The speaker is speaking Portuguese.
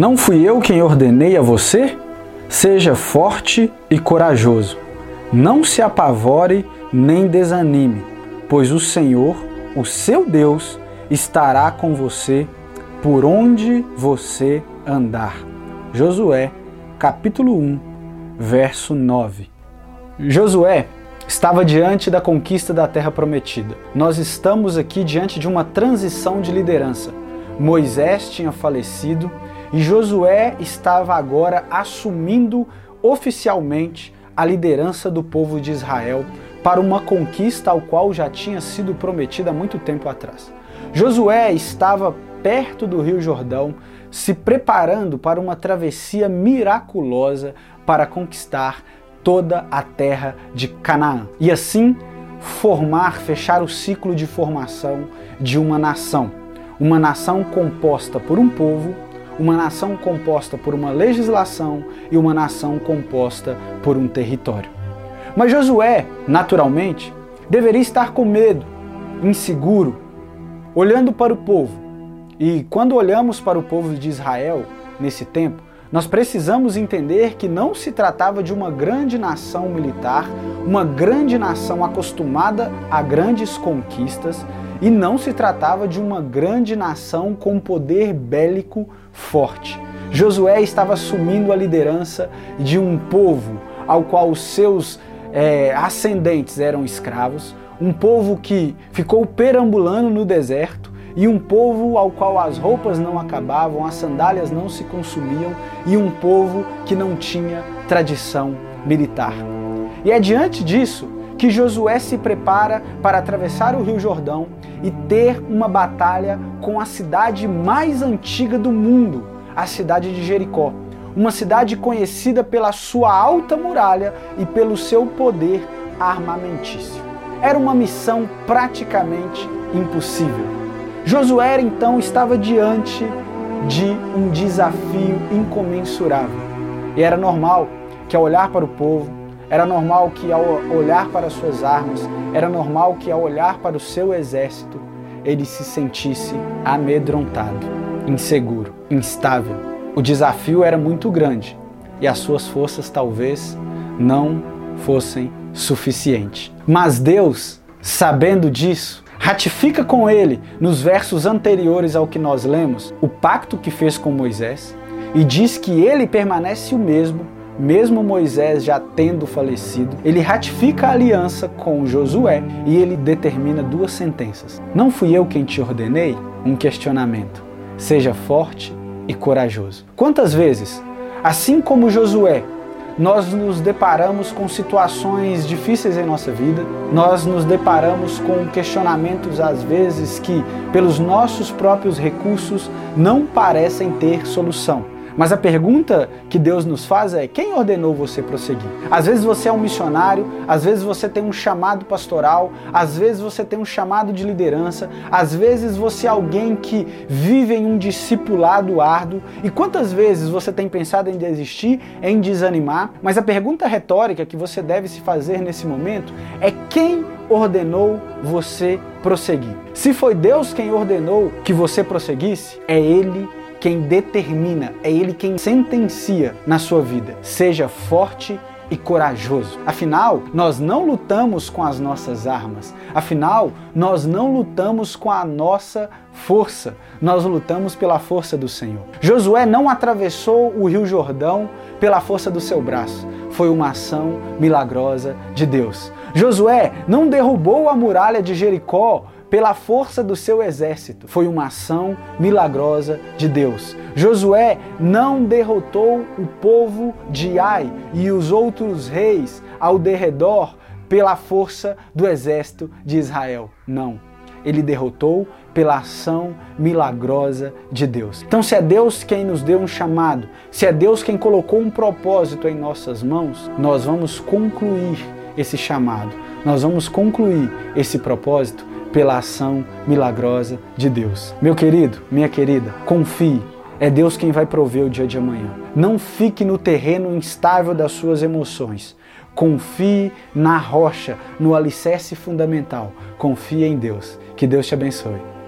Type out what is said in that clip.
Não fui eu quem ordenei a você? Seja forte e corajoso. Não se apavore nem desanime, pois o Senhor, o seu Deus, estará com você por onde você andar. Josué, capítulo 1, verso 9. Josué estava diante da conquista da terra prometida. Nós estamos aqui diante de uma transição de liderança. Moisés tinha falecido Josué estava agora assumindo oficialmente a liderança do povo de Israel para uma conquista ao qual já tinha sido prometida há muito tempo atrás. Josué estava perto do Rio Jordão, se preparando para uma travessia miraculosa para conquistar toda a terra de Canaã. E assim formar, fechar o ciclo de formação de uma nação. Uma nação composta por um povo, uma nação composta por uma legislação e uma nação composta por um território. Mas Josué, naturalmente, deveria estar com medo, inseguro, olhando para o povo. E quando olhamos para o povo de Israel nesse tempo, nós precisamos entender que não se tratava de uma grande nação militar, uma grande nação acostumada a grandes conquistas, e não se tratava de uma grande nação com poder bélico forte. Josué estava assumindo a liderança de um povo ao qual os seus é, ascendentes eram escravos, um povo que ficou perambulando no deserto, e um povo ao qual as roupas não acabavam, as sandálias não se consumiam, e um povo que não tinha tradição militar. E é diante disso que Josué se prepara para atravessar o Rio Jordão e ter uma batalha com a cidade mais antiga do mundo, a cidade de Jericó. Uma cidade conhecida pela sua alta muralha e pelo seu poder armamentício. Era uma missão praticamente impossível. Josué então estava diante de um desafio incomensurável. E era normal que ao olhar para o povo, era normal que ao olhar para suas armas, era normal que ao olhar para o seu exército, ele se sentisse amedrontado, inseguro, instável. O desafio era muito grande e as suas forças talvez não fossem suficientes. Mas Deus, sabendo disso, ratifica com ele, nos versos anteriores ao que nós lemos, o pacto que fez com Moisés e diz que ele permanece o mesmo, mesmo Moisés já tendo falecido. Ele ratifica a aliança com Josué e ele determina duas sentenças. Não fui eu quem te ordenei? Um questionamento. Seja forte e corajoso. Quantas vezes, assim como Josué nós nos deparamos com situações difíceis em nossa vida, nós nos deparamos com questionamentos às vezes que, pelos nossos próprios recursos, não parecem ter solução. Mas a pergunta que Deus nos faz é: quem ordenou você prosseguir? Às vezes você é um missionário, às vezes você tem um chamado pastoral, às vezes você tem um chamado de liderança, às vezes você é alguém que vive em um discipulado árduo. E quantas vezes você tem pensado em desistir, em desanimar? Mas a pergunta retórica que você deve se fazer nesse momento é: quem ordenou você prosseguir? Se foi Deus quem ordenou que você prosseguisse, é Ele quem determina, é Ele quem sentencia na sua vida. Seja forte e corajoso. Afinal, nós não lutamos com as nossas armas. Afinal, nós não lutamos com a nossa força. Nós lutamos pela força do Senhor. Josué não atravessou o Rio Jordão pela força do seu braço. Foi uma ação milagrosa de Deus. Josué não derrubou a muralha de Jericó pela força do seu exército. Foi uma ação milagrosa de Deus. Josué não derrotou o povo de Ai e os outros reis ao derredor pela força do exército de Israel. Não. Ele derrotou pela ação milagrosa de Deus. Então, se é Deus quem nos deu um chamado, se é Deus quem colocou um propósito em nossas mãos, nós vamos concluir esse chamado, nós vamos concluir esse propósito pela ação milagrosa de Deus. Meu querido, minha querida, confie. É Deus quem vai prover o dia de amanhã. Não fique no terreno instável das suas emoções. Confie na rocha, no alicerce fundamental. Confie em Deus. Que Deus te abençoe.